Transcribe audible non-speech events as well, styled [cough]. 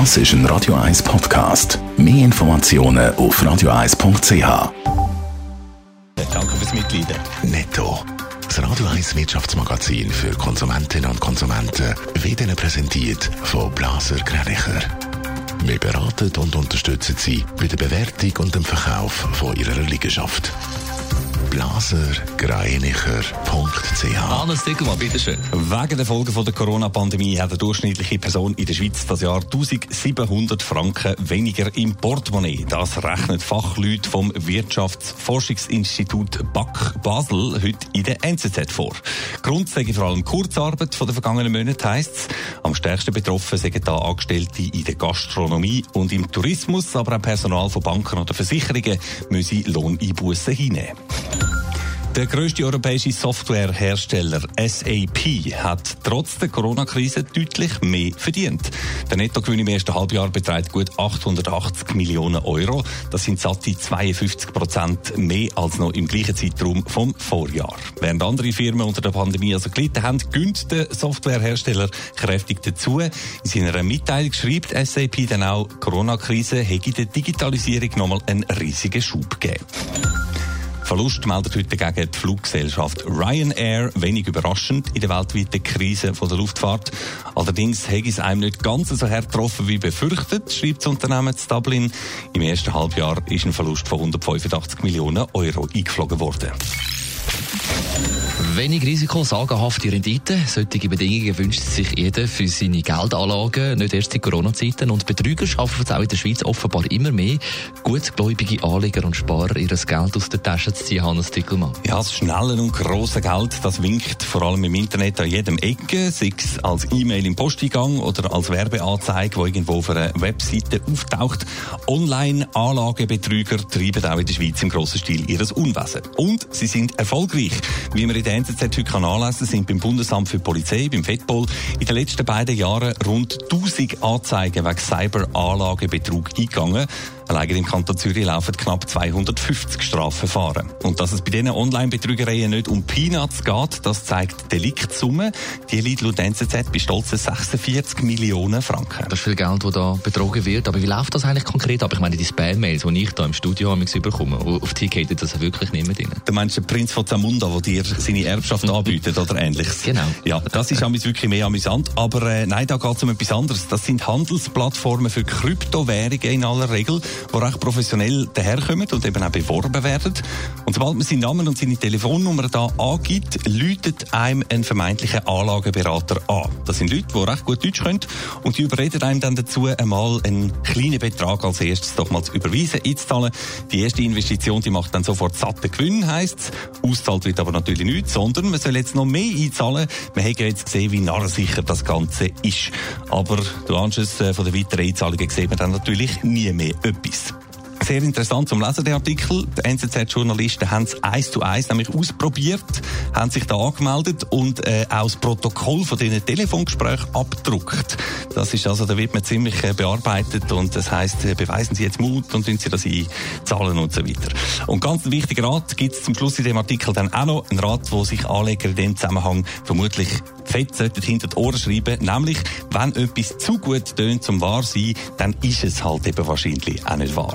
Das ist ein Radio 1 Podcast. Mehr Informationen auf radio1.ch. Danke fürs Mitleiden. Netto. Das Radio 1 Wirtschaftsmagazin für Konsumentinnen und Konsumenten wird Ihnen präsentiert von Blaser Greinicher. Wir beraten und unterstützen Sie bei der Bewertung und dem Verkauf von Ihrer Liegenschaft blasergreinicher.ch. Hannes Dickelmann, bitteschön. Wegen der Folgen der Corona-Pandemie hat eine durchschnittliche Person in der Schweiz das Jahr 1700 Franken weniger im Portemonnaie. Das rechnet Fachleute vom Wirtschaftsforschungsinstitut BAC Basel heute in der NZZ vor. Grund sei vor allem Kurzarbeit von den vergangenen Monaten heisst es. Am stärksten betroffen sind da Angestellte in der Gastronomie und im Tourismus, aber auch Personal von Banken oder Versicherungen müssen Lohneinbußen hinnehmen. Der grösste europäische Softwarehersteller SAP hat trotz der Corona-Krise deutlich mehr verdient. Der Nettogewinn im ersten Halbjahr beträgt gut 880 Millionen Euro. Das sind satte 52 Prozent mehr als noch im gleichen Zeitraum vom Vorjahr. Während andere Firmen unter der Pandemie also gelitten haben, gönnt der Softwarehersteller kräftig dazu. In seiner Mitteilung schreibt SAP dann auch, Corona-Krise hätte der Digitalisierung nochmal einen riesigen Schub gegeben. Verlust meldet heute gegen die Fluggesellschaft Ryanair. Wenig überraschend in der weltweiten Krise von der Luftfahrt. Allerdings hätte es einem nicht ganz so hart getroffen wie befürchtet, schreibt das Unternehmen zu Dublin. Im ersten Halbjahr ist ein Verlust von 185 Millionen Euro eingeflogen worden. Wenig Risiko, sagenhafte Rendite. Solche Bedingungen wünscht sich jeder für seine Geldanlagen, nicht erst in Corona-Zeiten. Und Betrüger schaffen es auch in der Schweiz offenbar immer mehr, gutgläubige Anleger und Sparer ihr Geld aus der Tasche zu ziehen, Hannes Dickelmann. Ja, das schnelle und grosse Geld, das winkt vor allem im Internet an jedem Ecke, sei es als E-Mail im Posteingang oder als Werbeanzeige, die irgendwo auf einer Webseite auftaucht. Online-Anlagebetrüger treiben auch in der Schweiz im grossen Stil ihres Unwesen. Und sie sind erfolgreich. Wie wir in der NZZ heute kann anlesen sind beim Bundesamt für Polizei, beim FEDPOL, in den letzten beiden Jahren rund 1000 Anzeigen wegen Cyberanlagebetrug eingegangen. Allein im Kanton Zürich laufen knapp 250 Strafverfahren. Und dass es bei diesen Online-Betrügereien nicht um Peanuts geht, das zeigt die Deliktsumme. Die liegt laut NZZ bei stolzen 46 Millionen Franken. Das ist viel Geld, das da betrogen wird. Aber wie läuft das eigentlich konkret ab? Ich meine, die Spam-Mails, die ich da im Studio bekomme, auf die geht das wirklich nicht mehr drin. Du meinst den Prinz von Zamunda, der dir seine Erbschaft [laughs] anbietet oder ähnliches? Genau. Ja, das ist wirklich mehr amüsant. Aber äh, nein, da geht es um etwas anderes. Das sind Handelsplattformen für Kryptowährungen in aller Regel die recht professionell daherkommen und eben auch beworben werden. Und sobald man seinen Namen und seine Telefonnummer da angibt, läutet einem ein vermeintlicher Anlageberater an. Das sind Leute, die recht gut Deutsch können und die überreden einem dann dazu, einmal einen kleinen Betrag als erstes doch mal zu überweisen, einzuzahlen. Die erste Investition, die macht dann sofort satte Gewinn, heisst es. Auszahlt wird aber natürlich nichts, sondern man soll jetzt noch mehr einzahlen. Man hat ja jetzt gesehen, wie narrensicher das Ganze ist. Aber du Anschluss äh, von der weiteren Einzahlungen sieht man dann natürlich nie mehr etwas sehr interessant zum Lesen, der Artikel. Die NZZ-Journalisten haben es eins zu eins nämlich ausprobiert, haben sich da angemeldet und äh, auch das Protokoll von diesen Telefongesprächen abgedruckt. Das ist also, da wird man ziemlich äh, bearbeitet und das heißt, äh, beweisen Sie jetzt Mut und tun Sie das in Zahlen und so weiter. Und ganz ein wichtiger Rat gibt es zum Schluss in dem Artikel dann auch noch, ein Rat, wo sich Anleger in dem Zusammenhang vermutlich fett hinter die Ohren schreiben, nämlich, wenn etwas zu gut tönt zum wahr sein, dann ist es halt eben wahrscheinlich auch nicht wahr.